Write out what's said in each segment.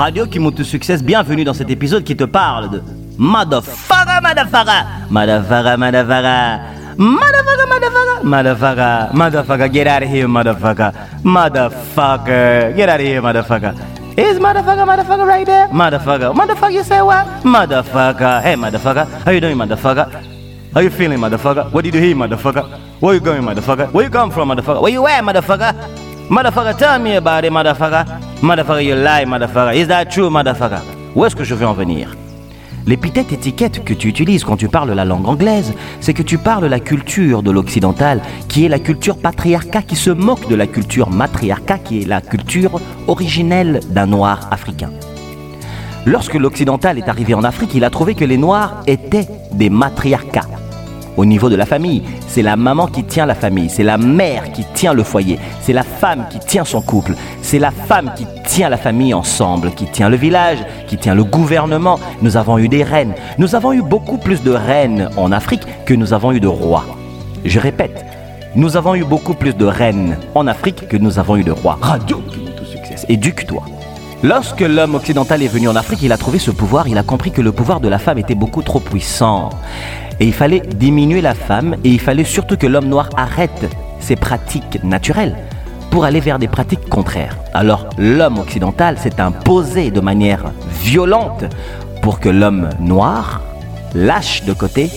Radio qui monte succès, bienvenue dans cet épisode qui te parle de Motherfucker, motherfucker, motherfucker, motherfucker, motherfucker, motherfucker, motherfucker, motherfucker, get out of here, motherfucker, motherfucker, get out of here, motherfucker. Is motherfucker, motherfucker right there? Motherfucker, motherfucker, you say what? Motherfucker, hey motherfucker, how you doing, motherfucker? How you feeling, motherfucker? What did you hear, motherfucker? Where you going, motherfucker? Where you come from, motherfucker? Where you at, motherfucker? Motherfucker, tell me about it, motherfucker. Motherfucker, you lie. Is that true, motherfucker? Où est-ce que je veux en venir? L'épithète étiquette que tu utilises quand tu parles la langue anglaise, c'est que tu parles la culture de l'occidental, qui est la culture patriarcat qui se moque de la culture matriarcat, qui est la culture originelle d'un noir africain. Lorsque l'occidental est arrivé en Afrique, il a trouvé que les noirs étaient des matriarcats. Au niveau de la famille, c'est la maman qui tient la famille, c'est la mère qui tient le foyer, c'est la femme qui tient son couple, c'est la femme qui tient la famille ensemble, qui tient le village, qui tient le gouvernement. Nous avons eu des reines. Nous avons eu beaucoup plus de reines en Afrique que nous avons eu de rois. Je répète, nous avons eu beaucoup plus de reines en Afrique que nous avons eu de rois. Radio. Éduque-toi. Lorsque l'homme occidental est venu en Afrique, il a trouvé ce pouvoir, il a compris que le pouvoir de la femme était beaucoup trop puissant. Et il fallait diminuer la femme et il fallait surtout que l'homme noir arrête ses pratiques naturelles pour aller vers des pratiques contraires. Alors l'homme occidental s'est imposé de manière violente pour que l'homme noir lâche de côté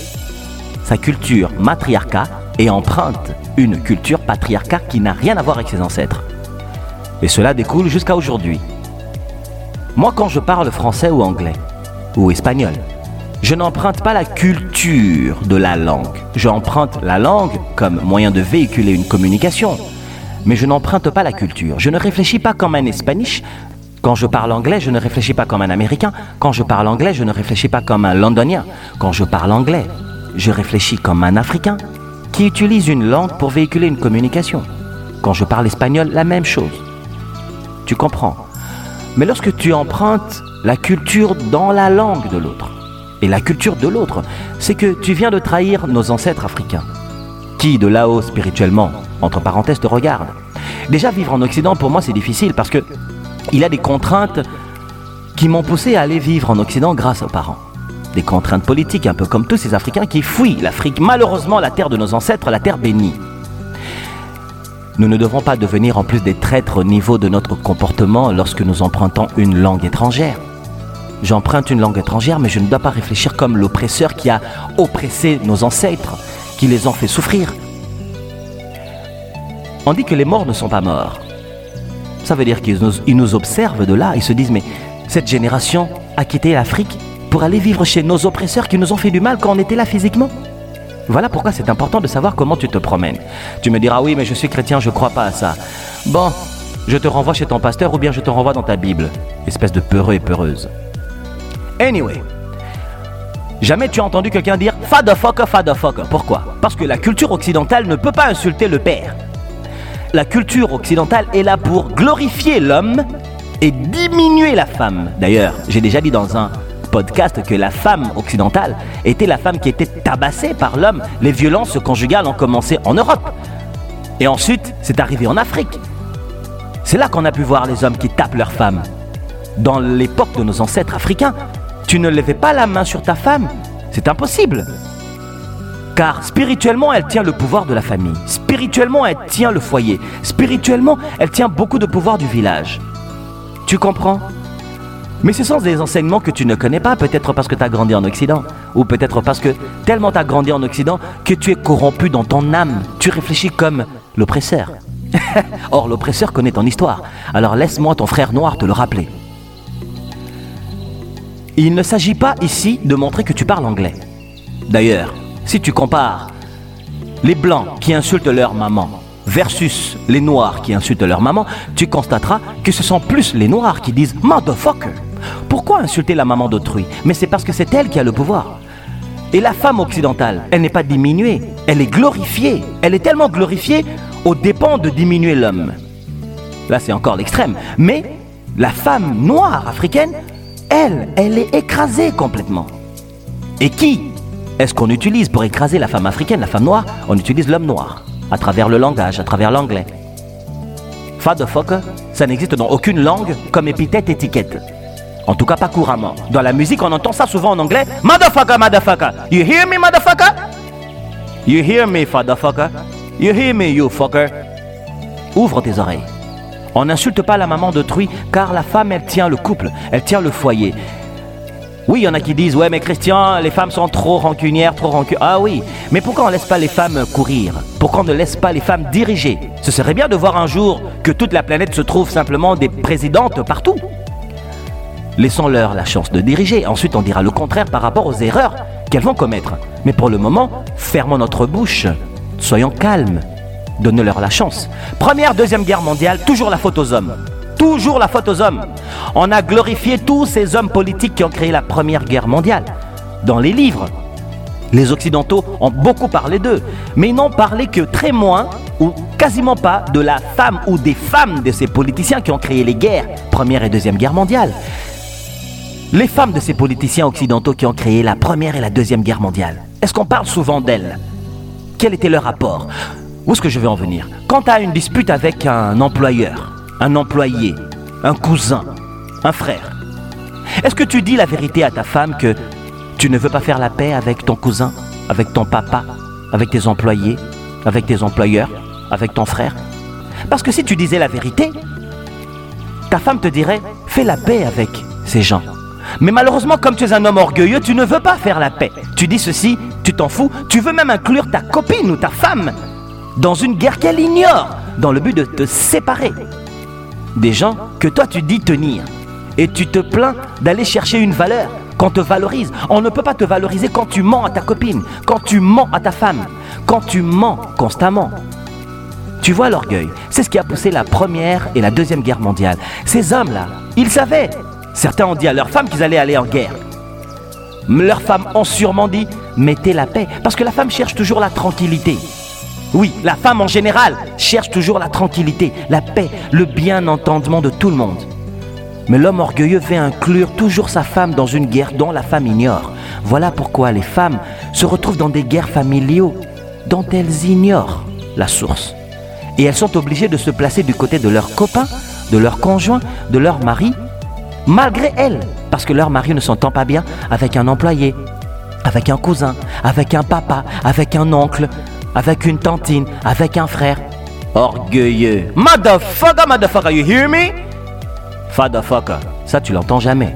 sa culture matriarcat et emprunte une culture patriarcat qui n'a rien à voir avec ses ancêtres. Et cela découle jusqu'à aujourd'hui. Moi, quand je parle français ou anglais, ou espagnol, je n'emprunte pas la culture de la langue. J'emprunte la langue comme moyen de véhiculer une communication. Mais je n'emprunte pas la culture. Je ne réfléchis pas comme un Espanish. Quand je parle anglais, je ne réfléchis pas comme un Américain. Quand je parle anglais, je ne réfléchis pas comme un Londonien. Quand je parle anglais, je réfléchis comme un Africain qui utilise une langue pour véhiculer une communication. Quand je parle espagnol, la même chose. Tu comprends? Mais lorsque tu empruntes la culture dans la langue de l'autre, et la culture de l'autre, c'est que tu viens de trahir nos ancêtres africains, qui de là-haut spirituellement, entre parenthèses, te regardent. Déjà, vivre en Occident, pour moi, c'est difficile parce que il a des contraintes qui m'ont poussé à aller vivre en Occident grâce aux parents. Des contraintes politiques, un peu comme tous ces Africains qui fuient l'Afrique, malheureusement la terre de nos ancêtres, la terre bénie. Nous ne devons pas devenir en plus des traîtres au niveau de notre comportement lorsque nous empruntons une langue étrangère. J'emprunte une langue étrangère, mais je ne dois pas réfléchir comme l'oppresseur qui a oppressé nos ancêtres, qui les ont fait souffrir. On dit que les morts ne sont pas morts. Ça veut dire qu'ils nous, ils nous observent de là et se disent, mais cette génération a quitté l'Afrique pour aller vivre chez nos oppresseurs qui nous ont fait du mal quand on était là physiquement. Voilà pourquoi c'est important de savoir comment tu te promènes. Tu me diras oui, mais je suis chrétien, je ne crois pas à ça. Bon, je te renvoie chez ton pasteur ou bien je te renvoie dans ta Bible. Espèce de peureux et peureuse. Anyway, jamais tu as entendu quelqu'un dire fatherfucker, fatherfucker. Pourquoi? Parce que la culture occidentale ne peut pas insulter le père. La culture occidentale est là pour glorifier l'homme et diminuer la femme. D'ailleurs, j'ai déjà dit dans un podcast que la femme occidentale était la femme qui était tabassée par l'homme. Les violences conjugales ont commencé en Europe. Et ensuite, c'est arrivé en Afrique. C'est là qu'on a pu voir les hommes qui tapent leurs femmes. Dans l'époque de nos ancêtres africains, tu ne levais pas la main sur ta femme. C'est impossible. Car spirituellement, elle tient le pouvoir de la famille. Spirituellement, elle tient le foyer. Spirituellement, elle tient beaucoup de pouvoir du village. Tu comprends? Mais ce sont des enseignements que tu ne connais pas, peut-être parce que tu as grandi en Occident, ou peut-être parce que tellement tu as grandi en Occident que tu es corrompu dans ton âme. Tu réfléchis comme l'oppresseur. Or, l'oppresseur connaît ton histoire. Alors laisse-moi ton frère noir te le rappeler. Il ne s'agit pas ici de montrer que tu parles anglais. D'ailleurs, si tu compares les blancs qui insultent leur maman versus les noirs qui insultent leur maman, tu constateras que ce sont plus les noirs qui disent motherfucker pourquoi insulter la maman d'autrui? Mais c'est parce que c'est elle qui a le pouvoir. Et la femme occidentale, elle n'est pas diminuée, elle est glorifiée. Elle est tellement glorifiée au dépens de diminuer l'homme. Là, c'est encore l'extrême. Mais la femme noire africaine, elle, elle est écrasée complètement. Et qui est-ce qu'on utilise pour écraser la femme africaine, la femme noire? On utilise l'homme noir, à travers le langage, à travers l'anglais. Fatherfucker, ça n'existe dans aucune langue comme épithète étiquette. En tout cas, pas couramment. Dans la musique, on entend ça souvent en anglais. Motherfucker, motherfucker. You hear me, motherfucker? You hear me, motherfucker? You hear me, you fucker? Ouvre tes oreilles. On n'insulte pas la maman d'autrui car la femme, elle tient le couple, elle tient le foyer. Oui, il y en a qui disent Ouais, mais Christian, les femmes sont trop rancunières, trop rancunières. Ah oui, mais pourquoi on ne laisse pas les femmes courir? Pourquoi on ne laisse pas les femmes diriger? Ce serait bien de voir un jour que toute la planète se trouve simplement des présidentes partout. Laissons-leur la chance de diriger. Ensuite, on dira le contraire par rapport aux erreurs qu'elles vont commettre. Mais pour le moment, fermons notre bouche. Soyons calmes. Donnez-leur la chance. Première, deuxième guerre mondiale, toujours la faute aux hommes. Toujours la faute aux hommes. On a glorifié tous ces hommes politiques qui ont créé la première guerre mondiale. Dans les livres, les Occidentaux ont beaucoup parlé d'eux, mais ils n'ont parlé que très moins ou quasiment pas de la femme ou des femmes de ces politiciens qui ont créé les guerres, première et deuxième guerre mondiale. Les femmes de ces politiciens occidentaux qui ont créé la première et la deuxième guerre mondiale, est-ce qu'on parle souvent d'elles? Quel était leur rapport? Où est-ce que je vais en venir Quand tu as une dispute avec un employeur, un employé, un cousin, un frère, est-ce que tu dis la vérité à ta femme que tu ne veux pas faire la paix avec ton cousin, avec ton papa, avec tes employés, avec tes employeurs, avec ton frère? Parce que si tu disais la vérité, ta femme te dirait fais la paix avec ces gens. Mais malheureusement, comme tu es un homme orgueilleux, tu ne veux pas faire la paix. Tu dis ceci, tu t'en fous, tu veux même inclure ta copine ou ta femme dans une guerre qu'elle ignore, dans le but de te séparer des gens que toi tu dis tenir. Et tu te plains d'aller chercher une valeur qu'on te valorise. On ne peut pas te valoriser quand tu mens à ta copine, quand tu mens à ta femme, quand tu mens constamment. Tu vois l'orgueil, c'est ce qui a poussé la première et la deuxième guerre mondiale. Ces hommes-là, ils savaient Certains ont dit à leurs femmes qu'ils allaient aller en guerre. Leurs femmes ont sûrement dit mettez la paix, parce que la femme cherche toujours la tranquillité. Oui, la femme en général cherche toujours la tranquillité, la paix, le bien entendement de tout le monde. Mais l'homme orgueilleux veut inclure toujours sa femme dans une guerre dont la femme ignore. Voilà pourquoi les femmes se retrouvent dans des guerres familiaux dont elles ignorent la source. Et elles sont obligées de se placer du côté de leurs copains, de leurs conjoints, de leurs maris malgré elles, parce que leur mari ne s'entend pas bien avec un employé, avec un cousin, avec un papa, avec un oncle, avec une tantine, avec un frère. Orgueilleux. Motherfucker, motherfucker, you hear me? Fatherfucker. Ça, tu l'entends jamais.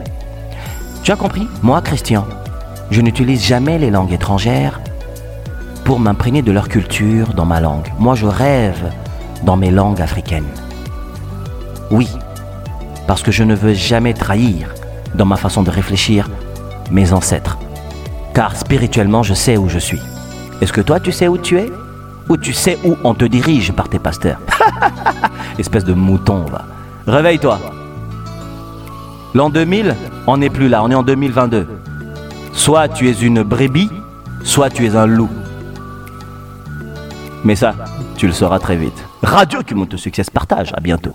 Tu as compris? Moi, Christian, je n'utilise jamais les langues étrangères pour m'imprégner de leur culture dans ma langue. Moi, je rêve dans mes langues africaines. Oui, parce que je ne veux jamais trahir, dans ma façon de réfléchir, mes ancêtres. Car spirituellement, je sais où je suis. Est-ce que toi, tu sais où tu es? Ou tu sais où on te dirige par tes pasteurs? Espèce de mouton, va. Réveille-toi. L'an 2000, on n'est plus là, on est en 2022. Soit tu es une brebis, soit tu es un loup. Mais ça, tu le sauras très vite. Radio qui monte au succès, partage. À bientôt.